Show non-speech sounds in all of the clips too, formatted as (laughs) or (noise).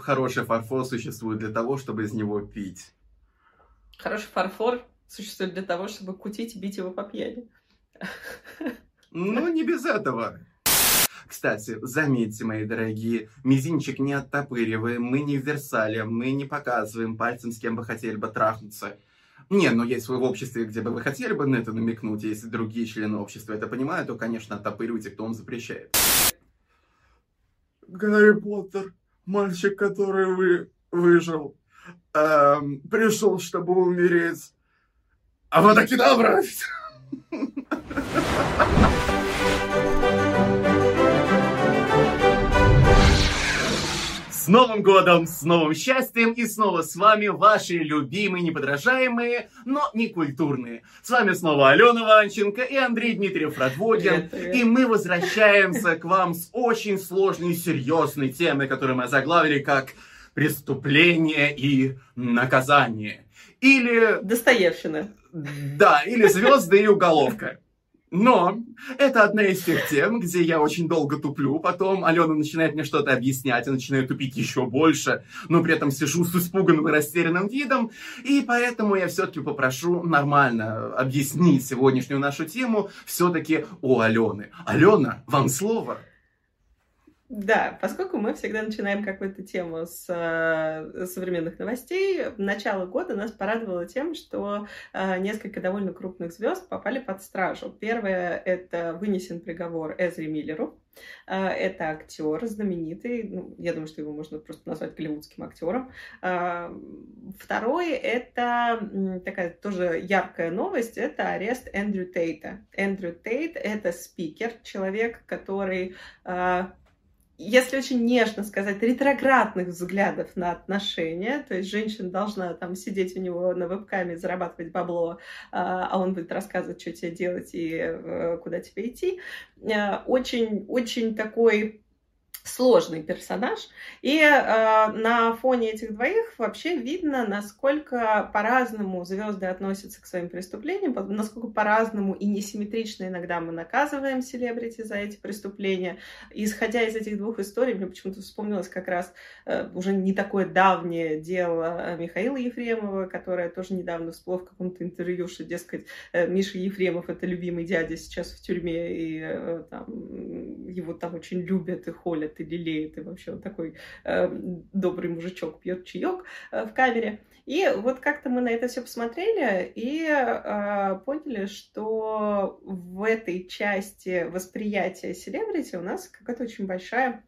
хороший фарфор существует для того, чтобы из него пить. Хороший фарфор существует для того, чтобы кутить и бить его по пьяни. Ну, не без этого. Кстати, заметьте, мои дорогие, мизинчик не оттопыриваем, мы не в Версале, мы не показываем пальцем, с кем бы хотели бы трахнуться. Не, но если вы в обществе, где бы вы хотели бы на это намекнуть, если другие члены общества это понимают, то, конечно, оттопыривайте, кто вам запрещает. Гарри Поттер, мальчик, который вы выжил, эм, пришел, чтобы умереть. А вот таки добро! С Новым годом, с новым счастьем и снова с вами ваши любимые, неподражаемые, но не культурные. С вами снова Алена Ванченко и Андрей Дмитриев Радводин. И мы возвращаемся к вам с очень сложной и серьезной темой, которую мы заглавили как «Преступление и наказание». Или... Достоевщина. Да, или «Звезды и уголовка». Но это одна из тех тем, где я очень долго туплю, потом Алена начинает мне что-то объяснять, я начинаю тупить еще больше, но при этом сижу с испуганным и растерянным видом, и поэтому я все-таки попрошу нормально объяснить сегодняшнюю нашу тему все-таки у Алены. Алена, вам слово. Да, поскольку мы всегда начинаем какую-то тему с э, современных новостей, начало года нас порадовало тем, что э, несколько довольно крупных звезд попали под стражу. Первое — это вынесен приговор Эзри Миллеру. Э, это актер знаменитый, ну, я думаю, что его можно просто назвать голливудским актером. Э, второе — это такая тоже яркая новость, это арест Эндрю Тейта. Эндрю Тейт — это спикер, человек, который э, если очень нежно сказать, ретроградных взглядов на отношения, то есть женщина должна там сидеть у него на вебкаме, зарабатывать бабло, а, а он будет рассказывать, что тебе делать и э, куда тебе идти. Э, очень, очень такой сложный персонаж. И э, на фоне этих двоих вообще видно, насколько по-разному звезды относятся к своим преступлениям, насколько по-разному и несимметрично иногда мы наказываем селебрити за эти преступления. И исходя из этих двух историй, мне почему-то вспомнилось как раз э, уже не такое давнее дело Михаила Ефремова, которое тоже недавно всплыло в каком-то интервью, что, дескать, э, Миша Ефремов — это любимый дядя сейчас в тюрьме, и э, там, его там очень любят и холят и лелеет, и вообще он такой э, добрый мужичок пьет чаек э, в камере. И вот как-то мы на это все посмотрели и э, поняли, что в этой части восприятия селебрити у нас какая-то очень большая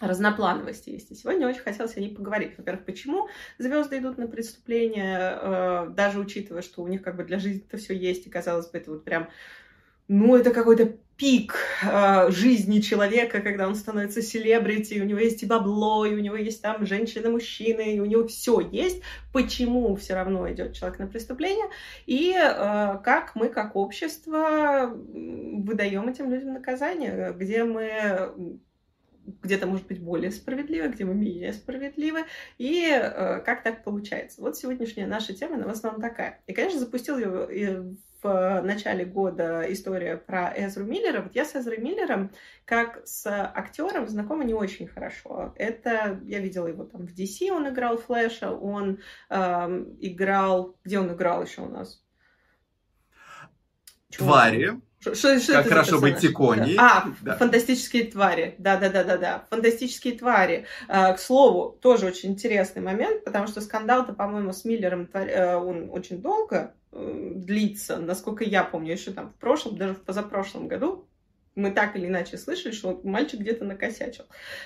разноплановости есть. И сегодня очень хотелось о ней поговорить. Во-первых, почему звезды идут на преступления, э, даже учитывая, что у них как бы для жизни это все есть, и казалось бы, это вот прям ну, это какой-то пик э, жизни человека, когда он становится селебрити, у него есть и бабло, и у него есть там женщины, мужчины, и у него все есть. Почему все равно идет человек на преступление? И э, как мы, как общество, выдаем этим людям наказание, где мы где-то, может быть, более справедливо, где мы менее справедливы, и э, как так получается. Вот сегодняшняя наша тема, она в основном такая. И, конечно, запустил ее в начале года история про Эзру Миллера. Вот я с Эзрой Миллером как с актером знакома не очень хорошо. Это я видела его там в DC, он играл Флэша, он эм, играл... Где он играл еще у нас? Твари. Что, что как хорошо быть тиконей. А, да. фантастические твари. Да, да, да, да, да. Фантастические твари. А, к слову, тоже очень интересный момент, потому что скандал-то, по-моему, с Миллером э, он очень долго э, длится. Насколько я помню, еще там в прошлом, даже в позапрошлом году мы так или иначе слышали, что мальчик где-то накосячил.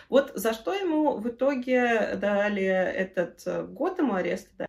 Вот за что ему в итоге дали этот э, год ему ареста?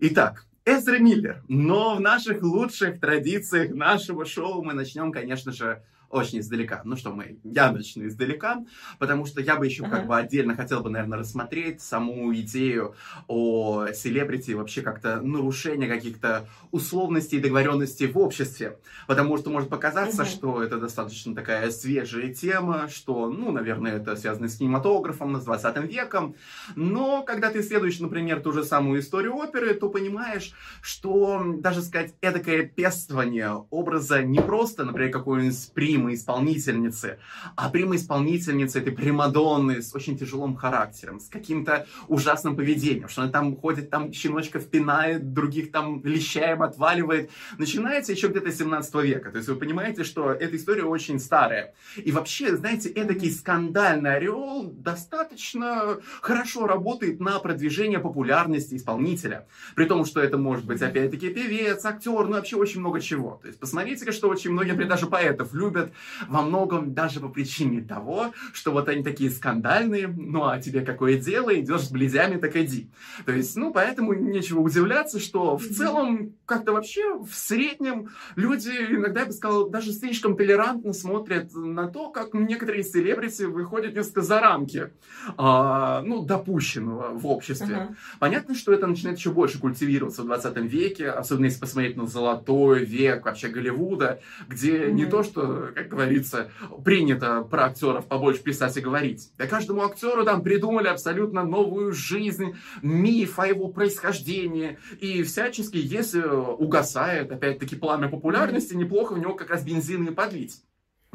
Итак, Эзра Миллер. Но в наших лучших традициях нашего шоу мы начнем, конечно же, очень издалека. Ну что, мы, я начну издалека, потому что я бы еще uh-huh. как бы отдельно хотел бы, наверное, рассмотреть саму идею о селебрити, вообще как-то нарушение каких-то условностей и договоренностей в обществе. Потому что может показаться, uh-huh. что это достаточно такая свежая тема, что, ну, наверное, это связано с кинематографом, с 20 веком. Но когда ты исследуешь, например, ту же самую историю оперы, то понимаешь, что даже сказать эдакое пестование образа не просто, например, какой-нибудь сприм прима-исполнительницы, а прима-исполнительница этой примадонны с очень тяжелым характером, с каким-то ужасным поведением, что она там ходит, там щеночка впинает, других там лещаем отваливает. Начинается еще где-то 17 века. То есть вы понимаете, что эта история очень старая. И вообще, знаете, эдакий скандальный орел достаточно хорошо работает на продвижение популярности исполнителя. При том, что это может быть, опять-таки, певец, актер, ну вообще очень много чего. То есть посмотрите, что очень многие, даже поэтов любят во многом даже по причине того, что вот они такие скандальные, ну а тебе какое дело, идешь с близями, так иди. То есть, ну, поэтому нечего удивляться, что в целом как-то вообще в среднем люди иногда, я бы сказал, даже слишком толерантно смотрят на то, как некоторые селебрити выходят несколько за рамки, а, ну, допущенного в обществе. Uh-huh. Понятно, что это начинает еще больше культивироваться в 20 веке, особенно если посмотреть на золотой век вообще Голливуда, где mm-hmm. не то, что, как говорится, принято про актеров побольше писать и говорить. Да каждому актеру там придумали абсолютно новую жизнь, миф о его происхождении. И всячески, если угасает, опять-таки, пламя популярности, неплохо в него как раз бензин и подлить.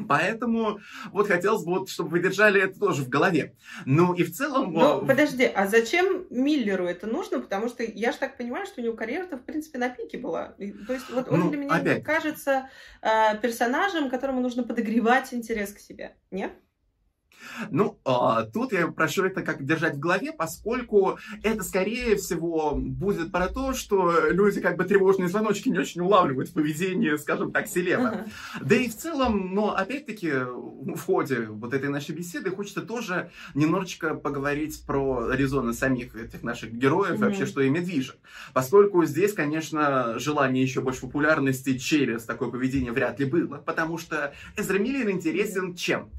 Поэтому вот хотелось бы, вот, чтобы вы держали это тоже в голове. Ну и в целом... Ну, э, подожди, а зачем Миллеру это нужно? Потому что я же так понимаю, что у него карьера-то, в принципе, на пике была. То есть вот он ну, для меня опять. кажется э, персонажем, которому нужно подогревать интерес к себе. Нет? Ну, а, тут я прошу это как держать в голове, поскольку это, скорее всего, будет про то, что люди как бы тревожные звоночки не очень улавливают в поведении, скажем так, селеба. Uh-huh. Да и в целом, но опять-таки в ходе вот этой нашей беседы хочется тоже немножечко поговорить про резоны самих этих наших героев, uh-huh. вообще, что ими движет. Поскольку здесь, конечно, желание еще больше популярности через такое поведение вряд ли было, потому что Эзра Миллер интересен чем?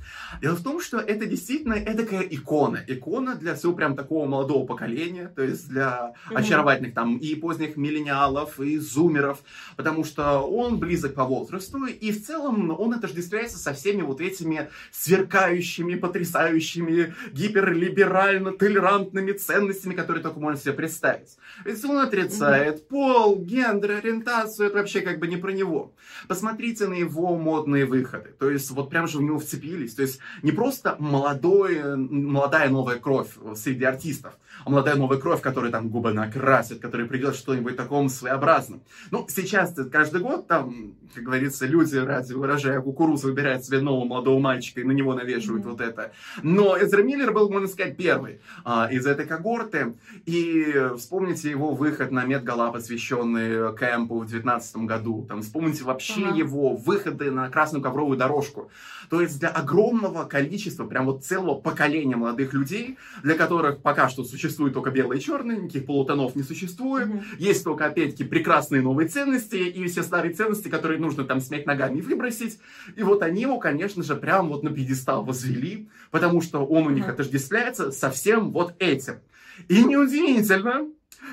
Дело в том, что это действительно эдакая икона. Икона для всего прям такого молодого поколения, то есть для mm-hmm. очаровательных там и поздних миллениалов, и зумеров, потому что он близок по возрасту, и в целом он отождествляется со всеми вот этими сверкающими, потрясающими, гиперлиберально толерантными ценностями, которые только можно себе представить. Ведь он отрицает mm-hmm. пол, гендер, ориентацию, это вообще как бы не про него. Посмотрите на его модные выходы, то есть вот прям же в него вцепились, то есть не просто молодой, молодая новая кровь среди артистов, а молодая новая кровь, которая там губы накрасит, которая придет что-нибудь таком своеобразным. Ну, сейчас каждый год там, как говорится, люди ради выражая кукурузу выбирают себе нового молодого мальчика и на него навешивают mm-hmm. вот это. Но Эзра Миллер был, можно сказать, первый а, из этой когорты. И вспомните его выход на Медгала, посвященный кемпу в 2019 году. Там, вспомните вообще uh-huh. его выходы на красную ковровую дорожку. То есть для огромного количества, прям вот целого поколения молодых людей, для которых пока что существует только белое и черное, никаких полутонов не существует, mm-hmm. есть только, опять-таки, прекрасные новые ценности и все старые ценности, которые нужно там смять ногами и выбросить. И вот они его, конечно же, прям вот на пьедестал возвели, потому что он у них mm-hmm. отождествляется со всем вот этим. И неудивительно,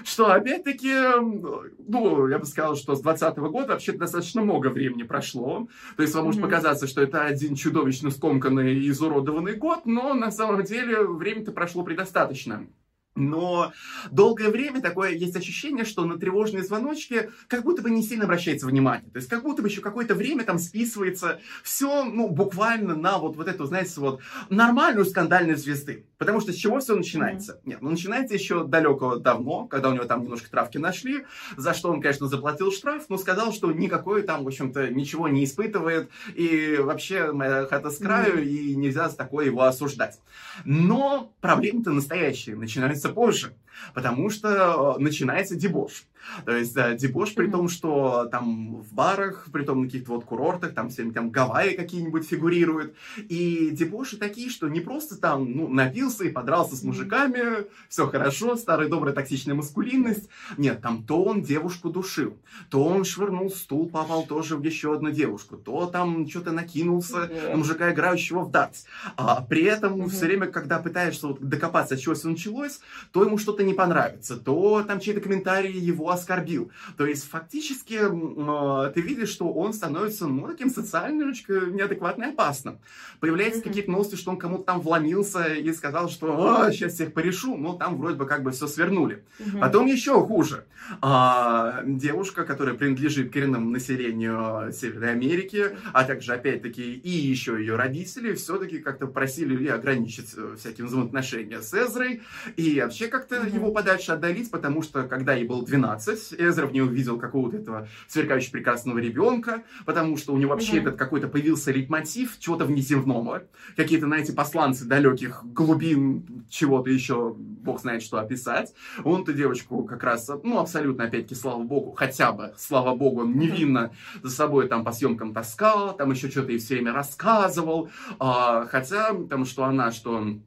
что опять-таки, ну, я бы сказал, что с 2020 года вообще достаточно много времени прошло. То есть вам mm-hmm. может показаться, что это один чудовищно скомканный и изуродованный год, но на самом деле время-то прошло предостаточно. Но долгое время такое есть ощущение, что на тревожные звоночки как будто бы не сильно обращается внимание. То есть как будто бы еще какое-то время там списывается все, ну, буквально на вот, вот эту, знаете, вот нормальную скандальную звезды. Потому что с чего все начинается? Нет, ну начинается еще далеко давно, когда у него там немножко травки нашли, за что он, конечно, заплатил штраф, но сказал, что никакой там, в общем-то, ничего не испытывает, и вообще моя хата с краю, и нельзя с такой его осуждать. Но проблемы-то настоящие начинаются позже, потому что начинается дебош. То есть да, дебош при том, что там в барах, при том на каких-то вот курортах, там все там Гавайи какие-нибудь фигурируют. И дебоши такие, что не просто там, ну, напился и подрался с мужиками, все хорошо, старая добрая токсичная маскулинность. Нет, там то он девушку душил, то он швырнул стул, попал тоже в еще одну девушку, то там что-то накинулся на мужика, играющего в дартс. А при этом все время, когда пытаешься вот докопаться, от чего все началось, то ему что-то не понравится, то там чей-то комментарий его оскорбил. То есть фактически э, ты видишь, что он становится, ну, таким социально немножечко неадекватно и опасным. Появляются mm-hmm. какие-то новости, что он кому-то там вломился и сказал, что а, сейчас всех порешу, но там вроде бы как бы все свернули. Mm-hmm. Потом еще хуже. А, девушка, которая принадлежит коренному населению Северной Америки, а также, опять-таки, и еще ее родители, все-таки как-то просили ее ограничить всякие взаимоотношения с Эзрой и вообще как-то. Его подальше отдалить, потому что, когда ей было 12, Эзра в ней увидел какого-то этого сверкающего прекрасного ребенка, потому что у него вообще этот какой-то появился лейтмотив чего-то внеземного, какие-то, знаете, посланцы далеких глубин, чего-то еще, бог знает, что описать. Он-то девочку как раз, ну, абсолютно, опять-таки, слава богу, хотя бы, слава богу, он невинно за собой там по съемкам таскал, там еще что-то и все время рассказывал, а, хотя там, что она, что он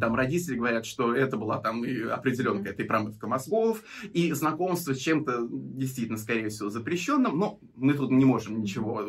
там родители говорят, что это была там и определенная и промывка мозгов, и знакомство с чем-то действительно, скорее всего, запрещенным, но мы тут не можем ничего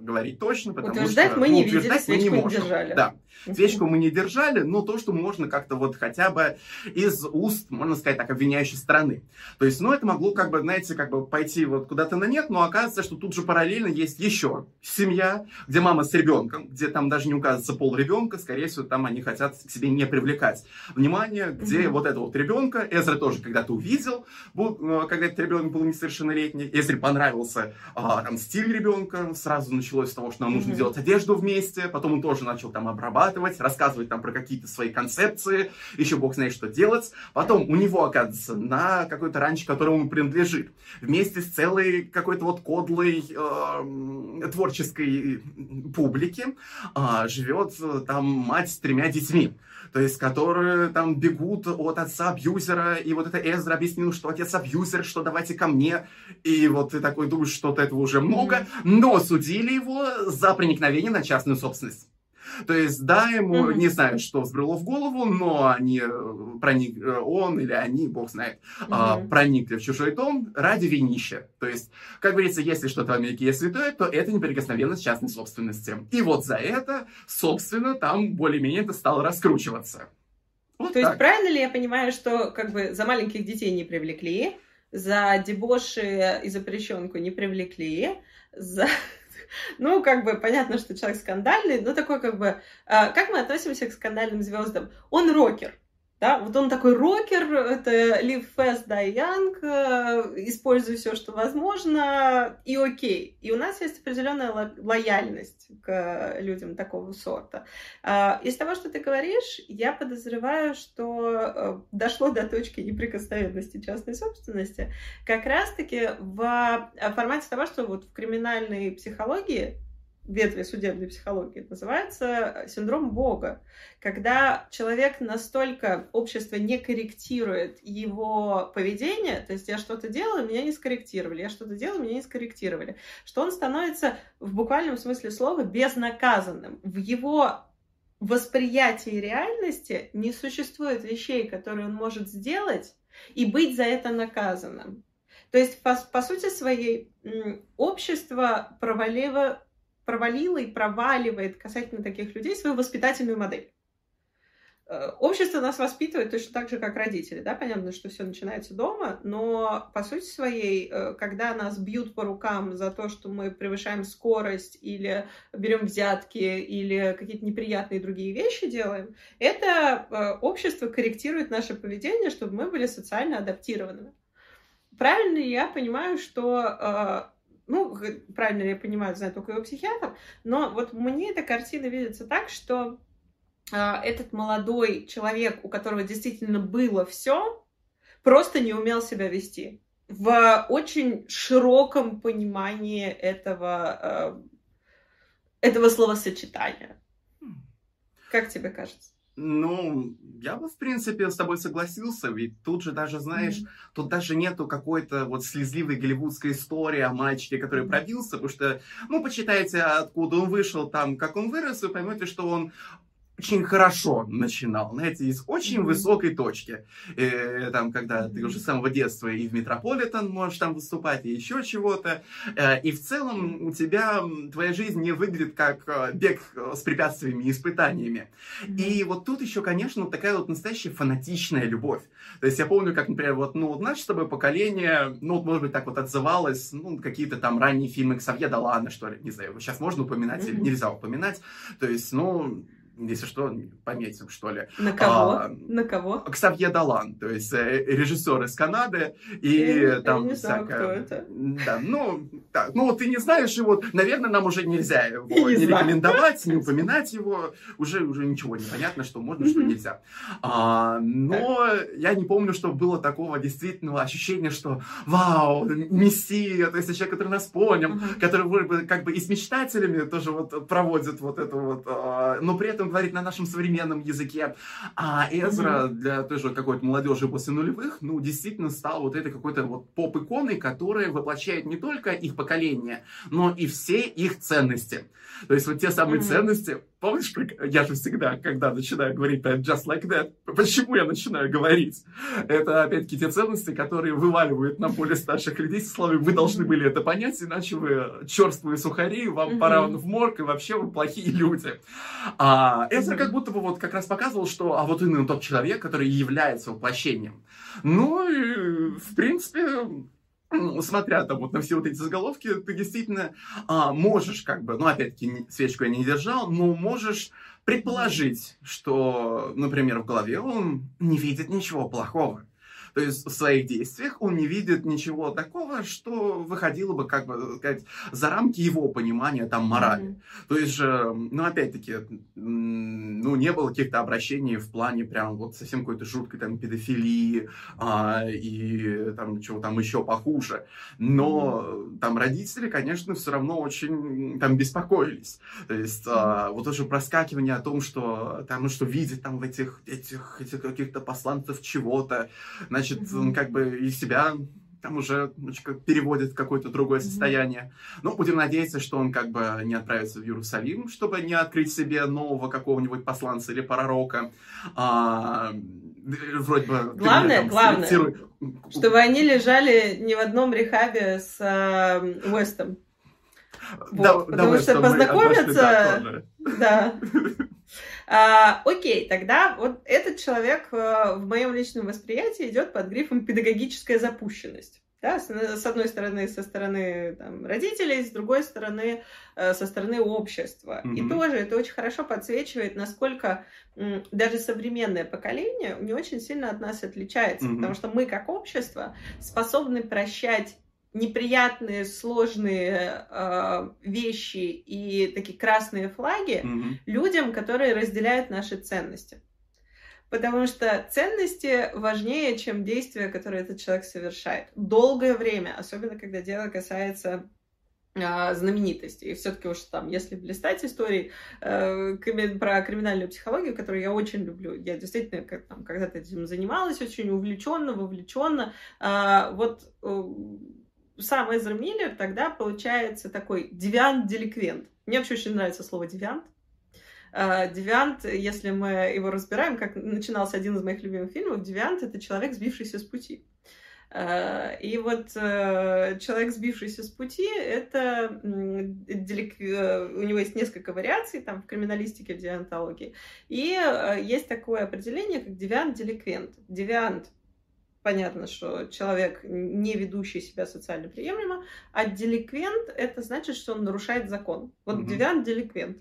говорить точно, потому утверждать что... мы не ну, видели, мы не, можем. не держали. Да, свечку мы не держали, но то, что можно как-то вот хотя бы из уст, можно сказать так, обвиняющей стороны. То есть, ну, это могло как бы, знаете, как бы пойти вот куда-то на нет, но оказывается, что тут же параллельно есть еще семья, где мама с ребенком, где там даже не указывается пол ребенка, скорее всего, там они хотят к себе не привлекать внимание, где mm-hmm. вот этого вот ребенка, Эзра тоже когда-то увидел, был, э, когда этот ребенок был несовершеннолетний, Эзре понравился а, там стиль ребенка, сразу началось с того, что нам нужно mm-hmm. делать одежду вместе, потом он тоже начал там обрабатывать, рассказывать там про какие-то свои концепции, еще бог знает, что делать. Потом у него, оказывается, на какой-то ранчо, которому он принадлежит, вместе с целой какой-то вот кодлой э, творческой публики э, живет там мать с тремя детьми то есть которые там бегут от отца абьюзера, и вот это Эзра объяснил, что отец абьюзер, что давайте ко мне, и вот ты такой думаешь, что-то этого уже много, но судили его за проникновение на частную собственность. То есть, да, ему mm-hmm. не знаю, что взбрело в голову, но они э, проник, э, он или они, бог знает, mm-hmm. проникли в чужой дом ради винища. То есть, как говорится, если что-то в Америке есть святое, то это неприкосновенность частной собственности. И вот за это, собственно, там более-менее это стало раскручиваться. Вот то так. есть, правильно ли я понимаю, что как бы за маленьких детей не привлекли, за дебоши и запрещенку не привлекли, за ну, как бы понятно, что человек скандальный, но такой как бы... А, как мы относимся к скандальным звездам? Он рокер. Да, вот он такой рокер, это live fast, die young, э, используй все, что возможно, и окей. И у нас есть определенная ло- лояльность к людям такого сорта. А, из того, что ты говоришь, я подозреваю, что э, дошло до точки неприкосновенности частной собственности как раз-таки в формате того, что вот в криминальной психологии ветви судебной психологии, называется синдром Бога, когда человек настолько, общество не корректирует его поведение, то есть я что-то делаю, меня не скорректировали, я что-то делаю, меня не скорректировали, что он становится в буквальном смысле слова безнаказанным. В его восприятии реальности не существует вещей, которые он может сделать и быть за это наказанным. То есть, по, по сути своей, общество провалило провалила и проваливает касательно таких людей свою воспитательную модель. Э, общество нас воспитывает точно так же, как родители. Да? Понятно, что все начинается дома, но по сути своей, э, когда нас бьют по рукам за то, что мы превышаем скорость или берем взятки или какие-то неприятные другие вещи делаем, это э, общество корректирует наше поведение, чтобы мы были социально адаптированными. Правильно я понимаю, что ну, правильно я понимаю, знаю только его психиатр, но вот мне эта картина видится так, что э, этот молодой человек, у которого действительно было все, просто не умел себя вести в очень широком понимании этого, э, этого словосочетания. Хм. Как тебе кажется? Ну, я бы, в принципе, с тобой согласился, ведь тут же даже, знаешь, mm-hmm. тут даже нету какой-то вот слезливой голливудской истории о мальчике, который пробился, потому что, ну, почитайте, откуда он вышел, там, как он вырос, вы поймете, что он очень хорошо начинал, знаете, из очень высокой точки. Э, там, когда ты уже с самого детства и в Метрополитен можешь там выступать, и еще чего-то. Э, и в целом у тебя твоя жизнь не выглядит как э, бег с препятствиями и испытаниями. И вот тут еще, конечно, такая вот настоящая фанатичная любовь. То есть я помню, как, например, вот, ну, вот наше с тобой поколение, ну, вот, может быть, так вот отзывалось, ну, какие-то там ранние фильмы Ксавье Далана, что ли, не знаю, сейчас можно упоминать или нельзя упоминать. То есть, ну, если что, пометим, что ли. На кого? А, На кого? Ксавье Далан, то есть э, режиссер из Канады. И я, там я не знаю, всякое... кто это. Да, ну, так, ну, ты не знаешь его, наверное, нам уже нельзя его (laughs) не, не рекомендовать, не упоминать его. Уже, уже ничего не понятно, что можно, что нельзя. А, но я не помню, что было такого действительного ощущения, что вау, мессия, то есть человек, который нас понял, который как бы и с мечтателями тоже вот проводит вот это вот, а, но при этом говорит на нашем современном языке. А Эзра для той же какой-то молодежи после нулевых, ну, действительно стал вот этой какой-то вот поп-иконой, которая воплощает не только их поколение, но и все их ценности. То есть вот те самые ценности, помнишь, я же всегда, когда начинаю говорить про just like that, почему я начинаю говорить? Это, опять-таки, те ценности, которые вываливают на поле старших людей со словами «вы должны были это понять, иначе вы черствые сухари, вам mm-hmm. пора в морг, и вообще вы плохие люди». А Эзра mm-hmm. как будто бы вот как раз показывал, что а вот именно тот человек, который является воплощением. Ну, и, в принципе, смотря там вот на все вот эти заголовки, ты действительно а, можешь как бы, ну опять-таки свечку я не держал, но можешь предположить, что, например, в голове он не видит ничего плохого. То есть в своих действиях он не видит ничего такого, что выходило бы, как бы сказать, за рамки его понимания там морали. Mm-hmm. То есть же, ну опять-таки, ну не было каких-то обращений в плане прям вот совсем какой-то жуткой там педофилии а, и там чего там еще похуже. Но mm-hmm. там родители, конечно, все равно очень там беспокоились. То есть mm-hmm. а, вот уже проскакивание о том, что там, ну что видит там в этих, этих, этих каких-то посланцев чего-то, значит, mm-hmm. он как бы и себя там уже немножечко переводит в какое-то другое состояние. Ну, будем надеяться, что он как бы не отправится в Иерусалим, чтобы не открыть себе нового какого-нибудь посланца или пророка. А, вроде бы... Главное, там, главное, чтобы они лежали не в одном рехабе с э, Уэстом. Да, вот, потому что познакомиться... Да. (laughs) А, окей, тогда вот этот человек э, в моем личном восприятии идет под грифом педагогическая запущенность. Да, с, одной стороны, со стороны там, родителей, с другой стороны, э, со стороны общества. Mm-hmm. И тоже это очень хорошо подсвечивает, насколько даже современное поколение не очень сильно от нас отличается. Mm-hmm. Потому что мы, как общество, способны прощать неприятные, сложные э, вещи и такие красные флаги mm-hmm. людям, которые разделяют наши ценности. Потому что ценности важнее, чем действия, которые этот человек совершает. Долгое время, особенно когда дело касается э, знаменитости. И все-таки уж там, если блистать истории э, про криминальную психологию, которую я очень люблю, я действительно как, там, когда-то этим занималась очень увлеченно, вовлеченно. Э, вот сам Эзра Миллер тогда получается такой девиант-деликвент. Мне вообще очень нравится слово девиант. А, девиант, если мы его разбираем, как начинался один из моих любимых фильмов, девиант — это человек, сбившийся с пути. А, и вот э, человек, сбившийся с пути, это делик... Э, у него есть несколько вариаций там в криминалистике, в девиантологии. И э, есть такое определение, как девиант-деликвент. Девиант понятно, что человек, не ведущий себя социально приемлемо, а деликвент — это значит, что он нарушает закон. Вот угу. девиант — деликвент.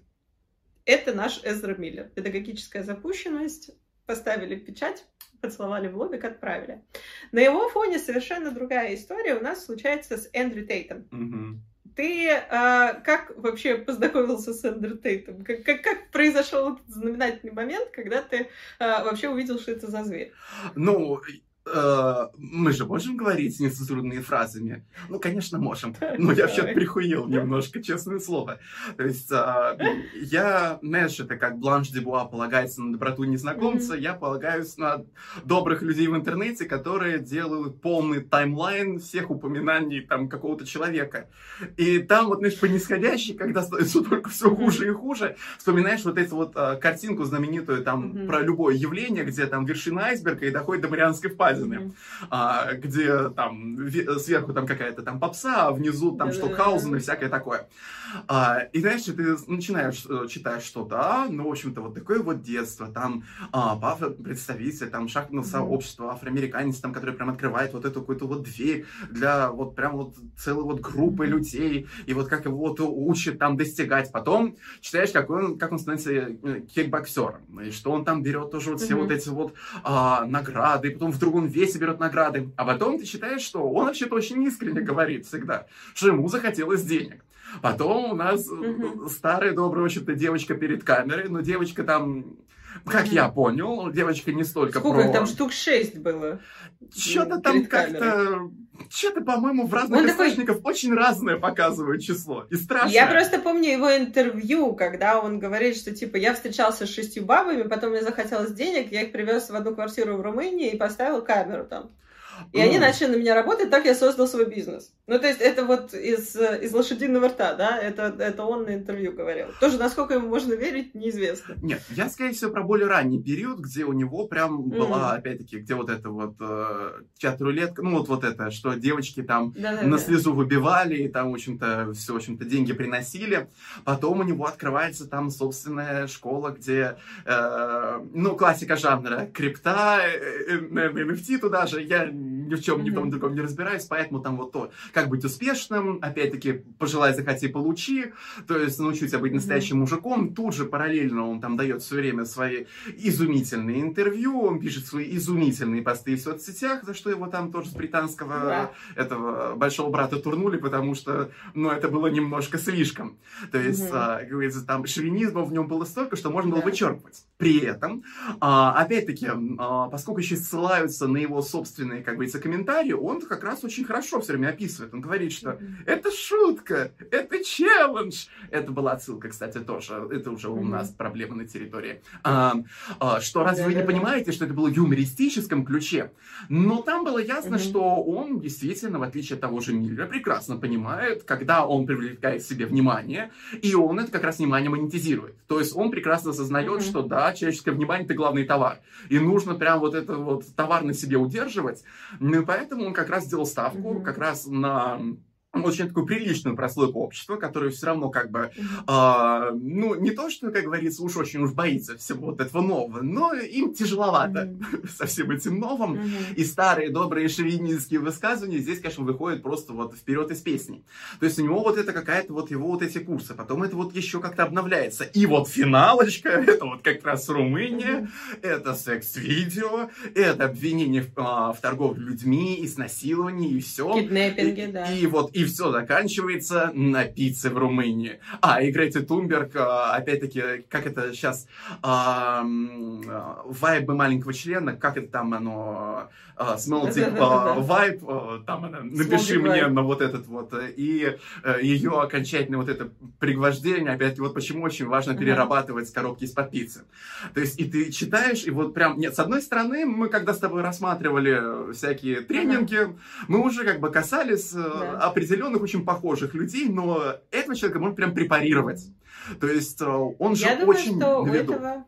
Это наш Эзра Миллер. Педагогическая запущенность. Поставили печать, поцеловали в лобик, отправили. На его фоне совершенно другая история у нас случается с Эндрю Тейтом. Угу. Ты а, как вообще познакомился с Эндрю Тейтом? Как, как, как произошел этот знаменательный момент, когда ты а, вообще увидел, что это за зверь? Ну, э, мы же можем говорить нецензурными фразами? Ну, конечно, можем. Но я вообще прихуел немножко, честное слово. То есть э, я, знаешь, это как Бланш Дебуа полагается на доброту незнакомца, я полагаюсь на добрых людей в интернете, которые делают полный таймлайн всех упоминаний там какого-то человека. И там вот, знаешь, по нисходящей, когда становится только все хуже и хуже, вспоминаешь вот эту вот э, картинку знаменитую там про любое явление, где там вершина айсберга и доходит до Марианской впадины, mm-hmm. а, где там сверху там какая-то там попса, а внизу там Штокхаузен и всякое такое. А, и дальше ты начинаешь э, читать, что да, ну, в общем-то, вот такое вот детство, там а, представитель, там шахтного mm-hmm. сообщества, афроамериканец, там, который прям открывает вот эту какую-то вот дверь для вот прям вот целой вот группы mm-hmm. людей, и вот как его вот учат там достигать. Потом читаешь, как он, как он становится э, кикбоксером, и что он там берет тоже вот все mm-hmm. вот эти вот а, награды, и потом в другом весе берет награды. А потом ты считаешь, что он вообще-то очень искренне говорит всегда, что ему захотелось денег. Потом у нас mm-hmm. старая добрая, в общем-то, девочка перед камерой, но девочка там как mm-hmm. я понял, девочка не столько Сколько про... там штук шесть было? Что-то там как-то... Что-то, по-моему, в разных Он источниках такой... очень разное показывают число. И страшно. Я просто помню его интервью, когда он говорит, что типа я встречался с шестью бабами, потом мне захотелось денег, я их привез в одну квартиру в Румынии и поставил камеру там. И они начали на меня работать, так я создал свой бизнес. Ну, то есть это вот из, из лошадиного рта, да? Это, это он на интервью говорил. Тоже, насколько ему можно верить, неизвестно. Нет, я, скорее всего, про более ранний период, где у него прям mm. была, опять-таки, где вот это вот э, чат-рулетка, ну, вот, вот это, что девочки там Да-да-да. на слезу выбивали, и там, в общем-то, все, в общем-то, деньги приносили. Потом у него открывается там собственная школа, где, э, ну, классика жанра, крипта, э, э, NFT туда же, я ни в чем, ни в том другом не разбираюсь, поэтому там вот то, как быть успешным, опять-таки, пожелай, захоти, получи, то есть научить себя быть настоящим мужиком, тут же параллельно он там дает все время свои изумительные интервью, он пишет свои изумительные посты в соцсетях, за что его там тоже с британского yeah. этого большого брата турнули, потому что, ну, это было немножко слишком. То есть, mm-hmm. а, говорится, там шовинизма в нем было столько, что можно yeah. было вычерпывать. При этом, а, опять-таки, а, поскольку еще ссылаются на его собственные, как говорится, комментарии, он как раз очень хорошо все время описывает. Он говорит, что это шутка, это челлендж. Это была отсылка, кстати, тоже. Это уже у нас проблема на территории. А, что разве вы не понимаете, что это было в юмористическом ключе? Но там было ясно, что он действительно, в отличие от того же Миллера, прекрасно понимает, когда он привлекает к себе внимание, и он это как раз внимание монетизирует. То есть он прекрасно осознает, что да, человеческое внимание это главный товар. И нужно прям вот это вот товар на себе удерживать. Ну и поэтому он как раз сделал ставку mm-hmm. как раз на очень такую приличную прослойку общества, которая все равно как бы, э, ну, не то, что, как говорится, уж очень уж боится всего вот этого нового, но им тяжеловато mm-hmm. (laughs) со всем этим новым. Mm-hmm. И старые добрые шовинистские высказывания здесь, конечно, выходят просто вот вперед из песни. То есть у него вот это какая-то вот его вот эти курсы, потом это вот еще как-то обновляется. И вот финалочка, (laughs) это вот как раз Румыния, mm-hmm. это секс-видео, это обвинение в, а, в торговле людьми, изнасиловании и все. Киднеппинге, и, да. И вот и все заканчивается на пицце в Румынии. А, и Грети Тунберг, а, опять-таки, как это сейчас, а, вайбы маленького члена, как это там оно, а, Smelting (laughs) вайб, там она, напиши мне на вот этот вот, и э, ее окончательное вот это пригвождение, опять-таки, вот почему очень важно перерабатывать коробки из-под пиццы. То есть, и ты читаешь, и вот прям, нет, с одной стороны, мы когда с тобой рассматривали всякие тренинги, мы уже как бы касались э, да определенных очень похожих людей, но этого человека можно прям препарировать. То есть э, он же Я думаю, очень что у этого...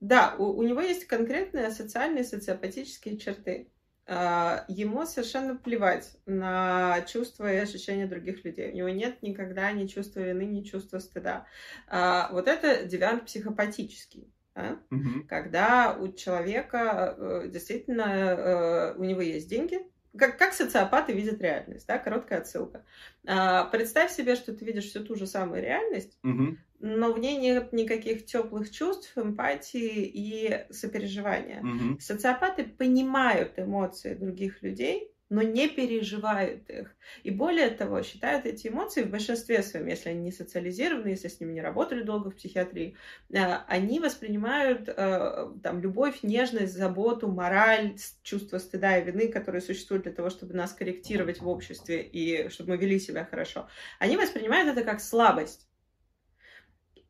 Да, у, у него есть конкретные социальные, социопатические черты. Uh, ему совершенно плевать на чувства и ощущения других людей. У него нет никогда ни чувства вины, ни чувства стыда. Uh, вот это девиант психопатический. Да? Uh-huh. Когда у человека uh, действительно у него есть деньги, как, как социопаты видят реальность, да, короткая отсылка. А, представь себе, что ты видишь всю ту же самую реальность, угу. но в ней нет никаких теплых чувств, эмпатии и сопереживания. Угу. Социопаты понимают эмоции других людей, но не переживают их. И более того, считают эти эмоции в большинстве своем, если они не социализированы, если с ними не работали долго в психиатрии, э, они воспринимают э, там, любовь, нежность, заботу, мораль, чувство стыда и вины, которые существуют для того, чтобы нас корректировать в обществе и чтобы мы вели себя хорошо. Они воспринимают это как слабость.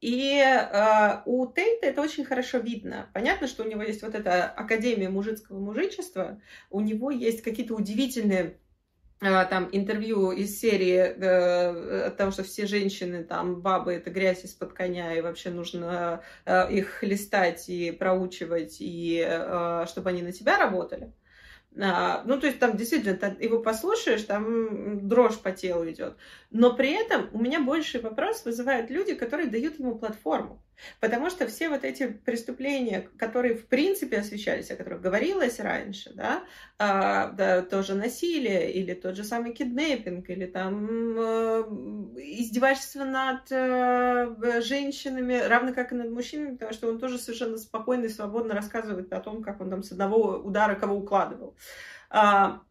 И э, у Тейта это очень хорошо видно. Понятно, что у него есть вот эта академия мужицкого мужичества, у него есть какие-то удивительные э, там интервью из серии э, о том, что все женщины, там, бабы, это грязь из-под коня, и вообще нужно э, их листать и проучивать, и э, чтобы они на тебя работали. А, ну, то есть там действительно, ты его послушаешь, там дрожь по телу идет. Но при этом у меня больший вопрос вызывают люди, которые дают ему платформу. Потому что все вот эти преступления, которые в принципе освещались, о которых говорилось раньше, да, а, да тоже насилие, или тот же самый киднеппинг, или там э, издевательство над э, женщинами, равно как и над мужчинами, потому что он тоже совершенно спокойно и свободно рассказывает о том, как он там с одного удара кого укладывал. А,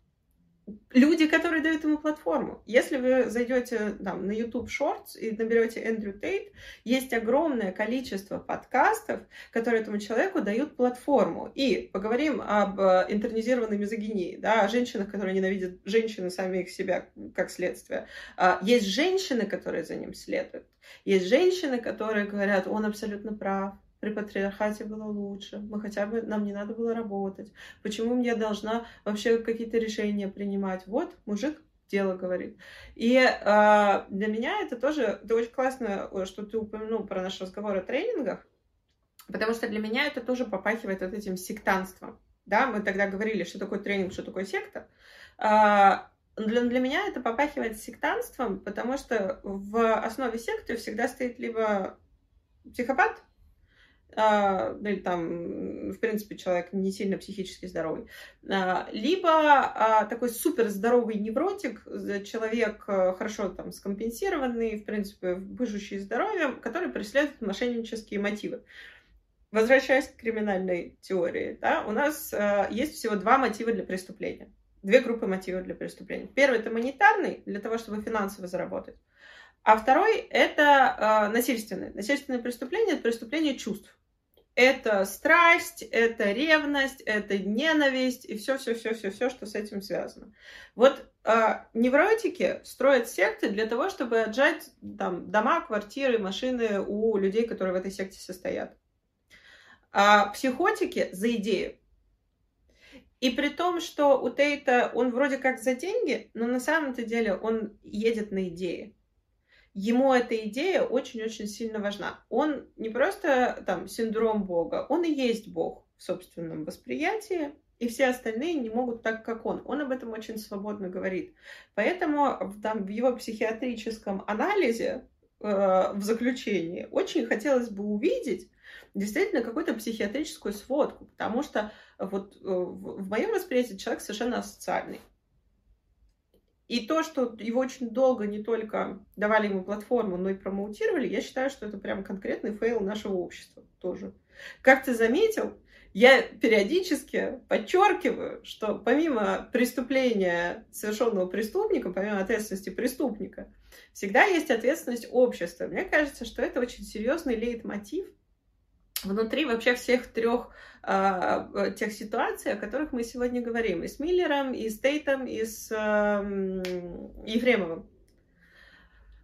люди, которые дают ему платформу. Если вы зайдете там, на YouTube Shorts и наберете Эндрю Тейт, есть огромное количество подкастов, которые этому человеку дают платформу. И поговорим об э, интернизированной мизогинии, да, о женщинах, которые ненавидят женщины сами их себя как следствие. А, есть женщины, которые за ним следуют. Есть женщины, которые говорят, он абсолютно прав, при патриархате было лучше, мы хотя бы, нам не надо было работать. Почему я должна вообще какие-то решения принимать? Вот, мужик дело говорит. И э, для меня это тоже, это очень классно, что ты упомянул про наш разговор о тренингах, потому что для меня это тоже попахивает вот этим сектанством. Да, мы тогда говорили, что такое тренинг, что такое секта. Э, для, для меня это попахивает сектанством, потому что в основе секты всегда стоит либо психопат, или там, в принципе, человек не сильно психически здоровый, а, либо а, такой супер здоровый невротик, человек хорошо там скомпенсированный, в принципе, выживший здоровьем, который преследует мошеннические мотивы. Возвращаясь к криминальной теории, да, у нас есть всего два мотива для преступления. Две группы мотивов для преступления. Первый это монетарный, для того, чтобы финансово заработать. А второй это э, насильственное. Насильственное преступление это преступление чувств это страсть, это ревность, это ненависть и все-все-все-все-все, что с этим связано. Вот э, невротики строят секты для того, чтобы отжать там, дома, квартиры, машины у людей, которые в этой секте состоят. А психотики за идею. И при том, что у Тейта он вроде как за деньги, но на самом-то деле он едет на идеи ему эта идея очень-очень сильно важна. Он не просто там синдром Бога, он и есть Бог в собственном восприятии, и все остальные не могут так, как он. Он об этом очень свободно говорит. Поэтому там, в его психиатрическом анализе, э, в заключении, очень хотелось бы увидеть действительно какую-то психиатрическую сводку, потому что вот э, в моем восприятии человек совершенно асоциальный. И то, что его очень долго не только давали ему платформу, но и промоутировали, я считаю, что это прям конкретный fail нашего общества тоже. Как ты заметил, я периодически подчеркиваю, что помимо преступления совершенного преступника, помимо ответственности преступника, всегда есть ответственность общества. Мне кажется, что это очень серьезный лейтмотив внутри вообще всех трех а, э, тех ситуаций, о которых мы сегодня говорим, и с Миллером, и с Тейтом, и с э, Ефремовым.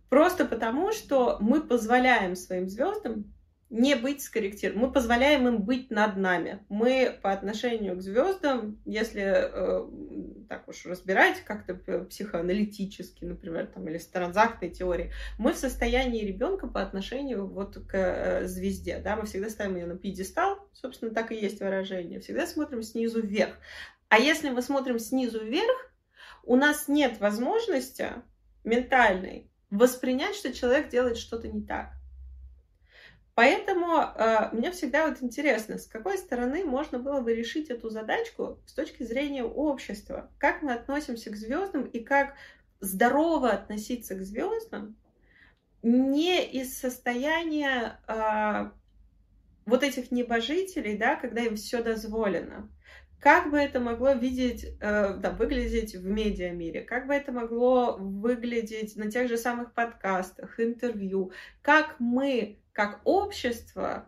Просто потому, что мы позволяем своим звездам не быть скорректированным. Мы позволяем им быть над нами. Мы по отношению к звездам, если э, так уж разбирать как-то психоаналитически, например, там, или с транзактной теорией, мы в состоянии ребенка по отношению вот к э, звезде. Да? Мы всегда ставим ее на пьедестал, собственно, так и есть выражение. Всегда смотрим снизу вверх. А если мы смотрим снизу вверх, у нас нет возможности ментальной воспринять, что человек делает что-то не так. Поэтому э, мне всегда вот интересно, с какой стороны можно было бы решить эту задачку с точки зрения общества. Как мы относимся к звездам и как здорово относиться к звездам не из состояния э, вот этих небожителей, да, когда им все дозволено, как бы это могло видеть, э, да, выглядеть в медиамире, как бы это могло выглядеть на тех же самых подкастах, интервью, как мы, как общество,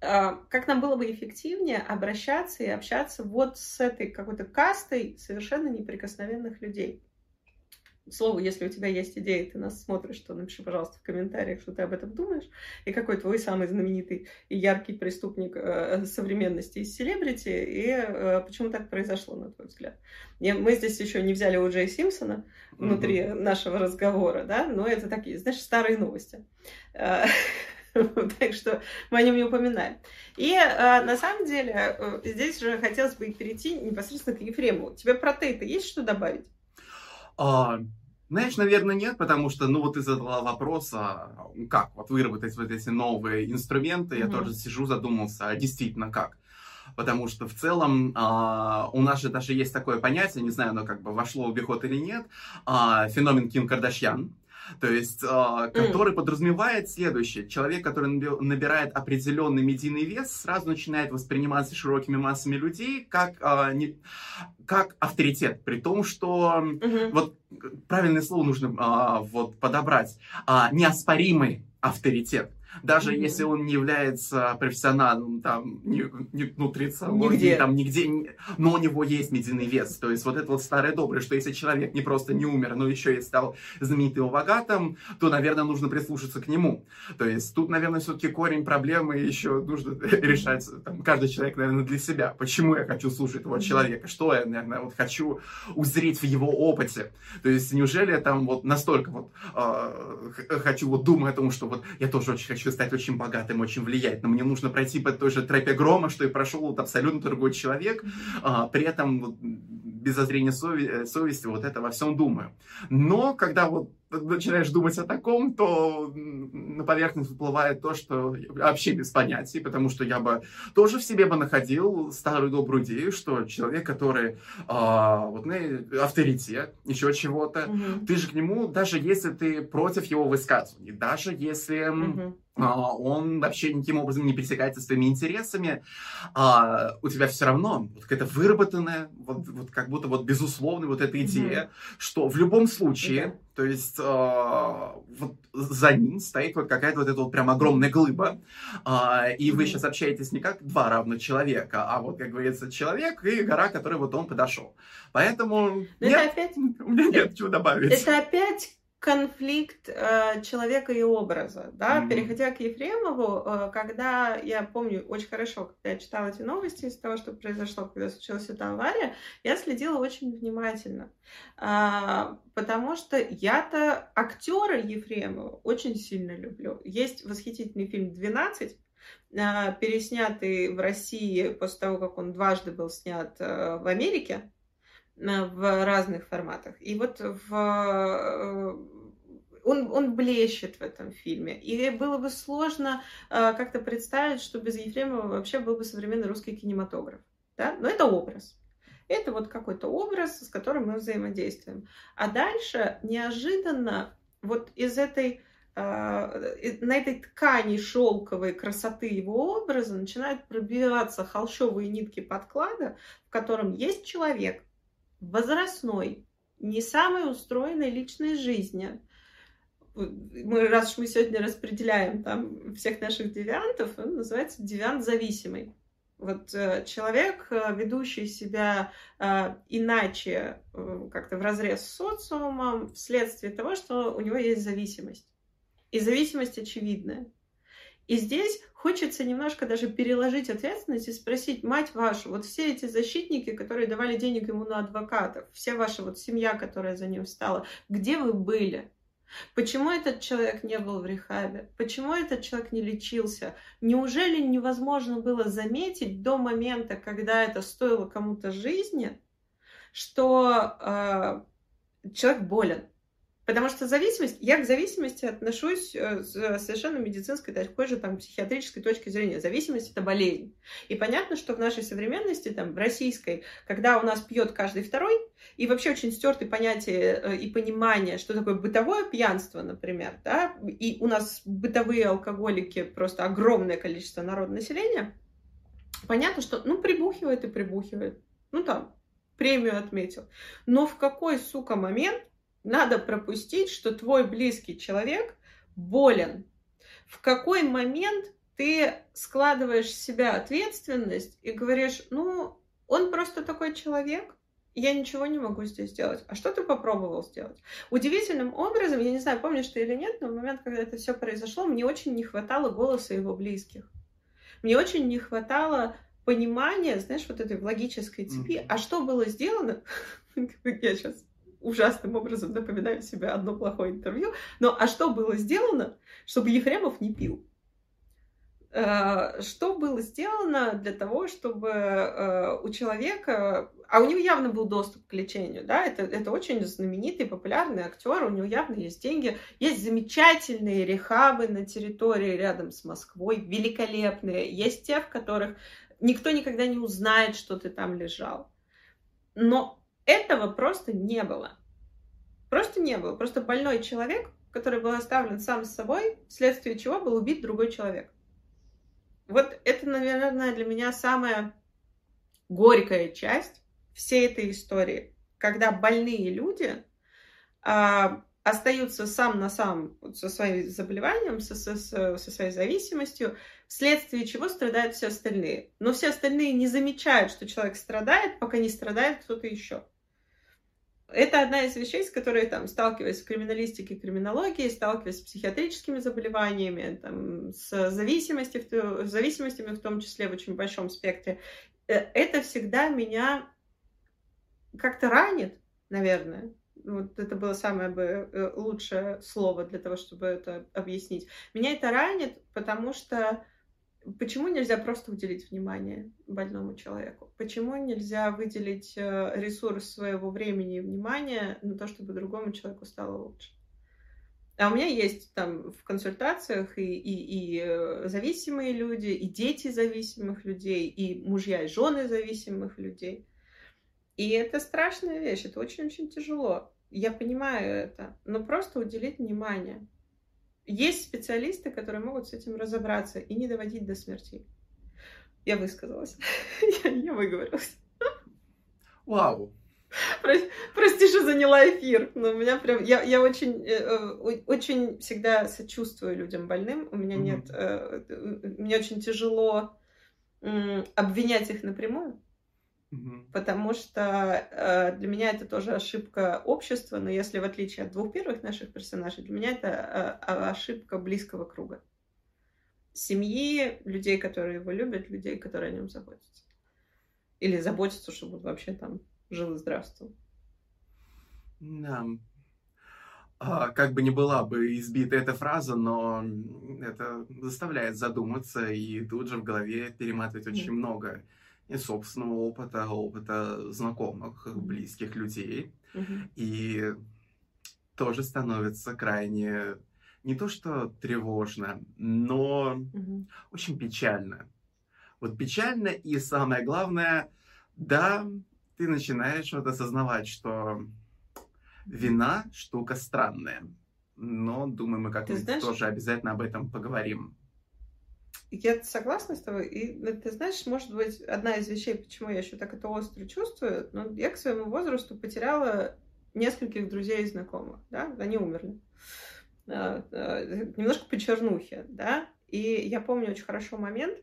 э, как нам было бы эффективнее обращаться и общаться вот с этой какой-то кастой совершенно неприкосновенных людей. К слову, если у тебя есть идеи, ты нас смотришь, то напиши, пожалуйста, в комментариях, что ты об этом думаешь, и какой твой самый знаменитый и яркий преступник э, современности из селебрити, и э, почему так произошло, на твой взгляд. И мы здесь еще не взяли у Джей Симпсона внутри mm-hmm. нашего разговора, да, но это такие, знаешь, старые новости. (laughs) (laughs) Так что мы о нем не упоминаем. И э, на самом деле э, здесь же хотелось бы перейти непосредственно к Ефремову. Тебе про Тейта есть что добавить? А, знаешь, наверное, нет, потому что, ну, вот ты задала вопрос, а как вот выработать вот эти новые инструменты, mm-hmm. я тоже сижу, задумался, а действительно как? Потому что в целом а, у нас же даже есть такое понятие, не знаю, оно как бы вошло в обиход или нет, а, феномен Ким Кардашьян. То есть, э, который mm. подразумевает следующее. Человек, который набирает определенный медийный вес, сразу начинает восприниматься широкими массами людей как, э, не, как авторитет. При том, что mm-hmm. вот правильное слово нужно э, вот, подобрать. Э, неоспоримый авторитет даже mm-hmm. если он не является профессионалом там не, не нутрициологии, нигде. там нигде, но у него есть медийный вес. То есть вот это вот старое доброе, что если человек не просто не умер, но еще и стал знаменитым богатым, то, наверное, нужно прислушаться к нему. То есть тут, наверное, все-таки корень проблемы еще нужно (laughs) решать там, каждый человек, наверное, для себя. Почему я хочу слушать этого человека? Что я, наверное, вот хочу узреть в его опыте? То есть неужели я там вот настолько вот э, хочу вот думать о том, что вот я тоже очень хочу стать очень богатым, очень влиятельным. Мне нужно пройти по той же тропе грома, что и прошел вот абсолютно другой человек. А, при этом без зазрения сови- совести вот это во всем думаю. Но когда вот начинаешь думать о таком, то на поверхность выплывает то, что вообще без понятий, потому что я бы тоже в себе бы находил старую добрую идею, что человек, который а, вот, ну, авторитет, еще чего-то, угу. ты же к нему, даже если ты против его высказываний, даже если угу. А, он вообще никаким образом не пересекается с твоими интересами, а, у тебя все равно вот какая-то выработанная, вот, вот как будто вот безусловная вот эта идея, угу. что в любом случае, угу то есть э, вот за ним стоит вот какая-то вот эта вот прям огромная глыба. Э, и вы сейчас общаетесь не как два равных человека, а вот, как говорится, человек и гора, которой вот он подошел. Поэтому Но нет, опять... у меня нет чего добавить. Это опять конфликт э, человека и образа, да, mm-hmm. переходя к Ефремову, э, когда я помню очень хорошо, когда я читала эти новости из того, что произошло, когда случилась эта авария, я следила очень внимательно, э, потому что я-то актера Ефремова очень сильно люблю. Есть восхитительный фильм "12", э, переснятый в России после того, как он дважды был снят э, в Америке в разных форматах. И вот в э, он, он блещет в этом фильме. И было бы сложно э, как-то представить, что без Ефремова вообще был бы современный русский кинематограф. Да? Но это образ. Это вот какой-то образ, с которым мы взаимодействуем. А дальше неожиданно вот из этой э, на этой ткани шелковой красоты его образа начинают пробиваться холщовые нитки подклада, в котором есть человек, возрастной, не самой устроенной личной жизни. Мы, раз уж мы сегодня распределяем там всех наших девиантов, он называется девиант зависимый. Вот э, человек, э, ведущий себя э, иначе, как-то в разрез с социумом, вследствие того, что у него есть зависимость. И зависимость очевидная. И здесь хочется немножко даже переложить ответственность и спросить, мать вашу, вот все эти защитники, которые давали денег ему на адвокатов, вся ваша вот семья, которая за ним встала, где вы были? Почему этот человек не был в рехабе? Почему этот человек не лечился? Неужели невозможно было заметить до момента, когда это стоило кому-то жизни, что э, человек болен? Потому что зависимость, я к зависимости отношусь э, с совершенно медицинской, такой же там психиатрической точки зрения. Зависимость это болезнь. И понятно, что в нашей современности, там, в российской, когда у нас пьет каждый второй, и вообще очень стерты понятие э, и понимание, что такое бытовое пьянство, например, да, и у нас бытовые алкоголики просто огромное количество народа населения, понятно, что, ну, прибухивает и прибухивает. Ну там, премию отметил. Но в какой, сука, момент надо пропустить, что твой близкий человек болен? В какой момент ты складываешь в себя ответственность и говоришь, ну, он просто такой человек, я ничего не могу здесь сделать. А что ты попробовал сделать? Удивительным образом, я не знаю, помнишь ты или нет, но в момент, когда это все произошло, мне очень не хватало голоса его близких. Мне очень не хватало понимания, знаешь, вот этой логической цепи. Mm-hmm. А что было сделано? (laughs) я сейчас ужасным образом напоминаю себе одно плохое интервью. Но а что было сделано, чтобы Ефремов не пил? Э, что было сделано для того, чтобы э, у человека, а у него явно был доступ к лечению, да, это, это очень знаменитый, популярный актер, у него явно есть деньги, есть замечательные рехабы на территории рядом с Москвой, великолепные, есть те, в которых никто никогда не узнает, что ты там лежал. Но этого просто не было. Просто не было. Просто больной человек, который был оставлен сам с собой, вследствие чего был убит другой человек. Вот это, наверное, для меня самая горькая часть всей этой истории, когда больные люди а, остаются сам на сам со своим заболеванием, со, со, со своей зависимостью, вследствие чего страдают все остальные. Но все остальные не замечают, что человек страдает, пока не страдает кто-то еще. Это одна из вещей, с которой там сталкиваясь в криминалистике, криминологии, сталкиваясь с психиатрическими заболеваниями, там, с зависимостью, зависимостями в том числе в очень большом спектре. Э, это всегда меня как-то ранит, наверное. Вот это было самое бы э, лучшее слово для того, чтобы это объяснить. Меня это ранит, потому что Почему нельзя просто уделить внимание больному человеку? Почему нельзя выделить э, ресурс своего времени и внимания на то, чтобы другому человеку стало лучше? А у меня есть там в консультациях и, и, и э, зависимые люди, и дети зависимых людей, и мужья и жены зависимых людей. И это страшная вещь, это очень-очень тяжело. Я понимаю это, но просто уделить внимание. Есть специалисты, которые могут с этим разобраться и не доводить до смерти. Я высказалась. (laughs) я, я выговорилась. Вау. Прости, прости, что заняла эфир. Но у меня прям... Я, я очень, э, э очень всегда сочувствую людям больным. У меня mm-hmm. нет... Э, э, мне очень тяжело э, обвинять их напрямую. Потому что э, для меня это тоже ошибка общества, но если в отличие от двух первых наших персонажей, для меня это э, ошибка близкого круга. Семьи, людей, которые его любят, людей, которые о нем заботятся. Или заботятся, чтобы он вообще там жил и здравствовал. Да. А, как бы ни была бы избита эта фраза, но это заставляет задуматься и тут же в голове перематывать очень mm. много и собственного опыта, опыта знакомых, близких людей. Mm-hmm. И тоже становится крайне не то что тревожно, но mm-hmm. очень печально. Вот печально и самое главное, да, ты начинаешь вот осознавать, что вина штука странная. Но, думаю, мы как-нибудь тоже обязательно об этом поговорим. Я согласна с тобой. И ну, ты знаешь, может быть, одна из вещей, почему я еще так это остро чувствую, но я к своему возрасту потеряла нескольких друзей и знакомых, да, они умерли. А, а, немножко по чернухе, да, и я помню очень хорошо момент,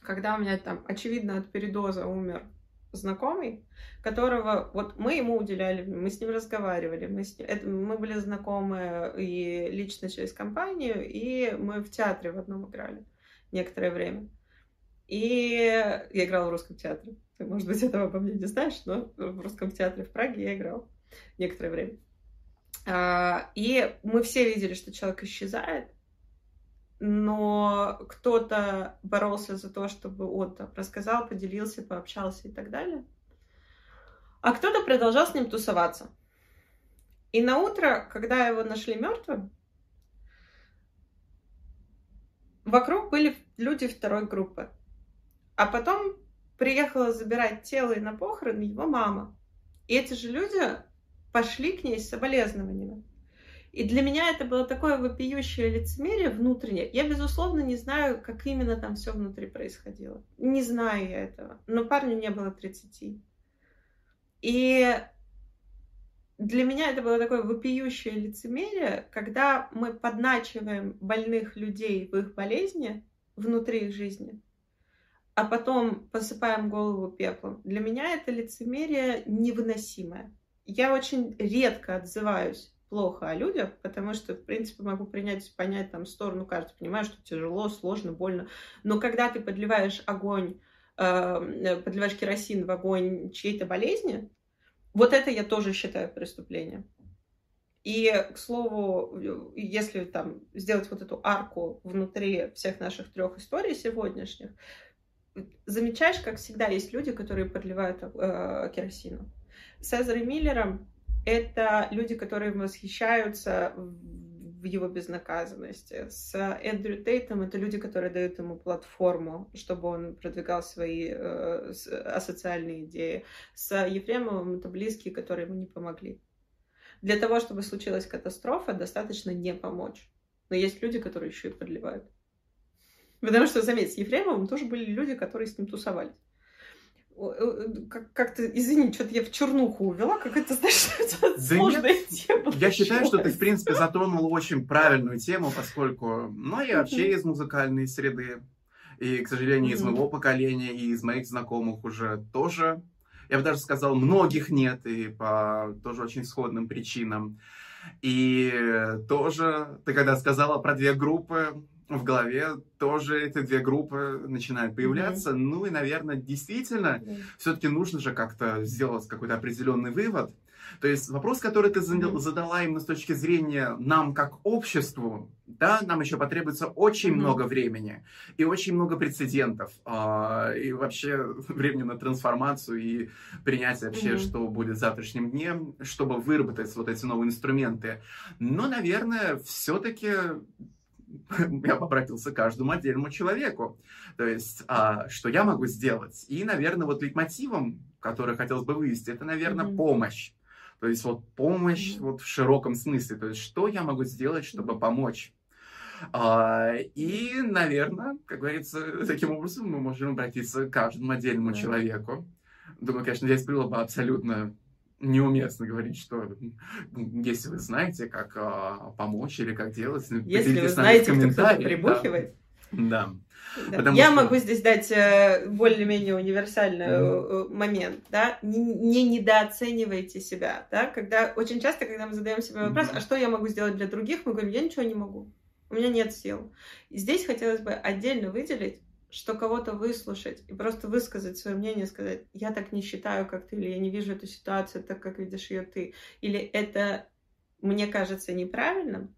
когда у меня там, очевидно, от передоза умер знакомый, которого вот мы ему уделяли, мы с ним разговаривали, мы, с ним, это, мы были знакомы и лично через компанию, и мы в театре в одном играли некоторое время. И я играла в русском театре. Ты, может быть, этого обо мне не знаешь, но в русском театре в Праге я играла некоторое время. А, и мы все видели, что человек исчезает, но кто-то боролся за то, чтобы он там рассказал, поделился, пообщался и так далее. А кто-то продолжал с ним тусоваться. И на утро, когда его нашли мертвым, вокруг были люди второй группы. А потом приехала забирать тело и на похороны его мама. И эти же люди пошли к ней с соболезнованиями. И для меня это было такое вопиющее лицемерие внутреннее. Я, безусловно, не знаю, как именно там все внутри происходило. Не знаю я этого. Но парню не было 30. И для меня это было такое вопиющее лицемерие, когда мы подначиваем больных людей в их болезни внутри их жизни, а потом посыпаем голову пеплом. Для меня это лицемерие невыносимое. Я очень редко отзываюсь плохо о людях, потому что, в принципе, могу принять, понять там сторону каждого. Понимаю, что тяжело, сложно, больно. Но когда ты подливаешь огонь, э, подливаешь керосин в огонь чьей-то болезни, вот это я тоже считаю преступлением. И, к слову, если там сделать вот эту арку внутри всех наших трех историй сегодняшних, замечаешь, как всегда, есть люди, которые подливают э, керосину. С Эзерой Миллером это люди, которые восхищаются его безнаказанности. С Эндрю Тейтом это люди, которые дают ему платформу, чтобы он продвигал свои э, асоциальные идеи. С Ефремовым это близкие, которые ему не помогли. Для того, чтобы случилась катастрофа, достаточно не помочь. Но есть люди, которые еще и подливают. Потому что, заметь, с Ефремовым тоже были люди, которые с ним тусовались. Э, как-то, извини, что-то я в чернуху увела, как (laughs) это, знаешь, да сложная нет, тема. Я считаю, что ты, в принципе, затронула очень правильную тему, поскольку, ну, я вообще из музыкальной среды, и, к сожалению, из моего поколения, и из моих знакомых уже тоже, я бы даже сказал, многих нет, и по тоже очень сходным причинам. И тоже, ты когда сказала про две группы, в голове тоже эти две группы начинают появляться. Mm-hmm. Ну и, наверное, действительно, mm-hmm. все-таки нужно же как-то сделать какой-то определенный вывод. То есть вопрос, который ты задала именно с точки зрения нам как обществу, да, нам еще потребуется очень mm-hmm. много времени и очень много прецедентов, э, и вообще (laughs) времени на трансформацию и принятие вообще, mm-hmm. что будет завтрашним днем, чтобы выработать вот эти новые инструменты. Но, наверное, все-таки (laughs) я обратился к каждому отдельному человеку. То есть, а, что я могу сделать? И, наверное, вот лейтмотивом, который хотелось бы вывести, это, наверное, mm-hmm. помощь. То есть, вот помощь mm-hmm. вот в широком смысле. То есть, что я могу сделать, чтобы mm-hmm. помочь? А, и, наверное, как говорится, (laughs) таким образом мы можем обратиться к каждому отдельному mm-hmm. человеку. Думаю, конечно, здесь было бы абсолютно неуместно говорить, что если вы знаете, как а, помочь или как делать, если вы знаете, кто кто прибухивает. Да. да. да. Я что... могу здесь дать э, более-менее универсальный mm-hmm. момент, да, не, не недооценивайте себя, да, когда очень часто, когда мы задаем себе вопрос, mm-hmm. а что я могу сделать для других, мы говорим, я ничего не могу, у меня нет сил. И здесь хотелось бы отдельно выделить что кого-то выслушать и просто высказать свое мнение, сказать, я так не считаю, как ты, или я не вижу эту ситуацию так, как видишь ее ты, или это мне кажется неправильным,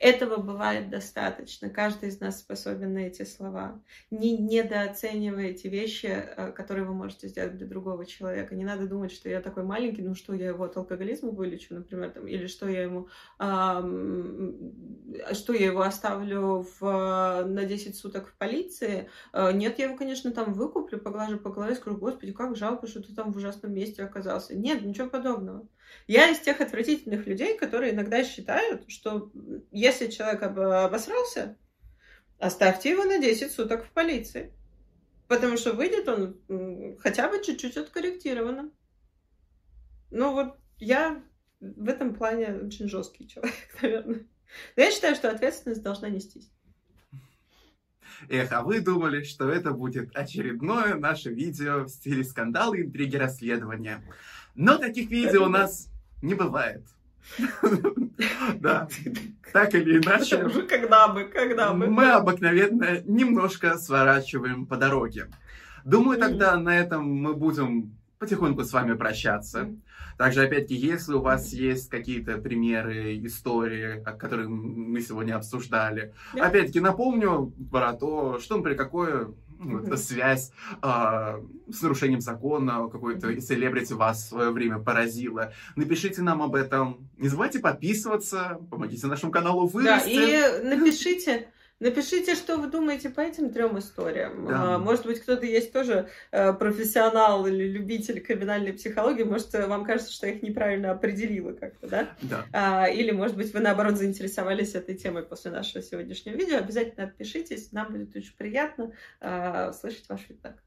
этого бывает достаточно. Каждый из нас способен на эти слова. Не недооценивайте вещи, э, которые вы можете сделать для другого человека. Не надо думать, что я такой маленький, ну что я его от алкоголизма вылечу, например, там, или что я ему, э, что я его оставлю в, на 10 суток в полиции. Э, нет, я его, конечно, там выкуплю, поглажу по голове, скажу, господи, как жалко, что ты там в ужасном месте оказался. Нет, ничего подобного. Я из тех отвратительных людей, которые иногда считают, что если человек обосрался, оставьте его на 10 суток в полиции. Потому что выйдет он хотя бы чуть-чуть откорректированным. Ну вот я в этом плане очень жесткий человек, (laughs) наверное. Но я считаю, что ответственность должна нестись. Эх, а вы думали, что это будет очередное наше видео в стиле скандалы, интриги, расследования. Но таких видео у нас не бывает. (laughs) Да, так или иначе. Уже когда бы, когда бы. Мы обыкновенно немножко сворачиваем по дороге. Думаю, тогда на этом мы будем потихоньку с вами прощаться. Также, опять-таки, если у вас есть какие-то примеры, истории, которые мы сегодня обсуждали, опять-таки напомню про то, что, например, какое mm-hmm. связь э, с нарушением закона, какой-то селебрити вас в свое время поразило. Напишите нам об этом. Не забывайте подписываться, помогите нашему каналу вырасти. Да, и напишите, Напишите, что вы думаете по этим трем историям. Да. А, может быть, кто-то есть тоже э, профессионал или любитель криминальной психологии. Может, вам кажется, что я их неправильно определила как-то, да? Да. А, или, может быть, вы, наоборот, заинтересовались этой темой после нашего сегодняшнего видео. Обязательно отпишитесь. Нам будет очень приятно а, слышать ваш фидбэк.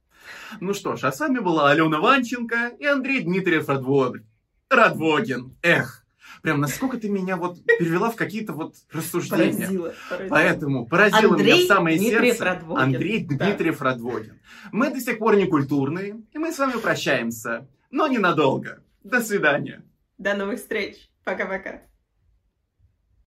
Ну что ж, а с вами была Алена Ванченко и Андрей Дмитриев Радвогин. Радвогин. Эх, прям насколько ты меня вот перевела в какие-то вот рассуждения. Поразило, поразило. Поэтому поразило Андрей меня в самое Дмитриев сердце Радвогин. Андрей Да. Дмитриев Радвогин. Мы до сих пор не культурные, и мы с вами прощаемся, но ненадолго. До свидания. До новых встреч. Пока-пока.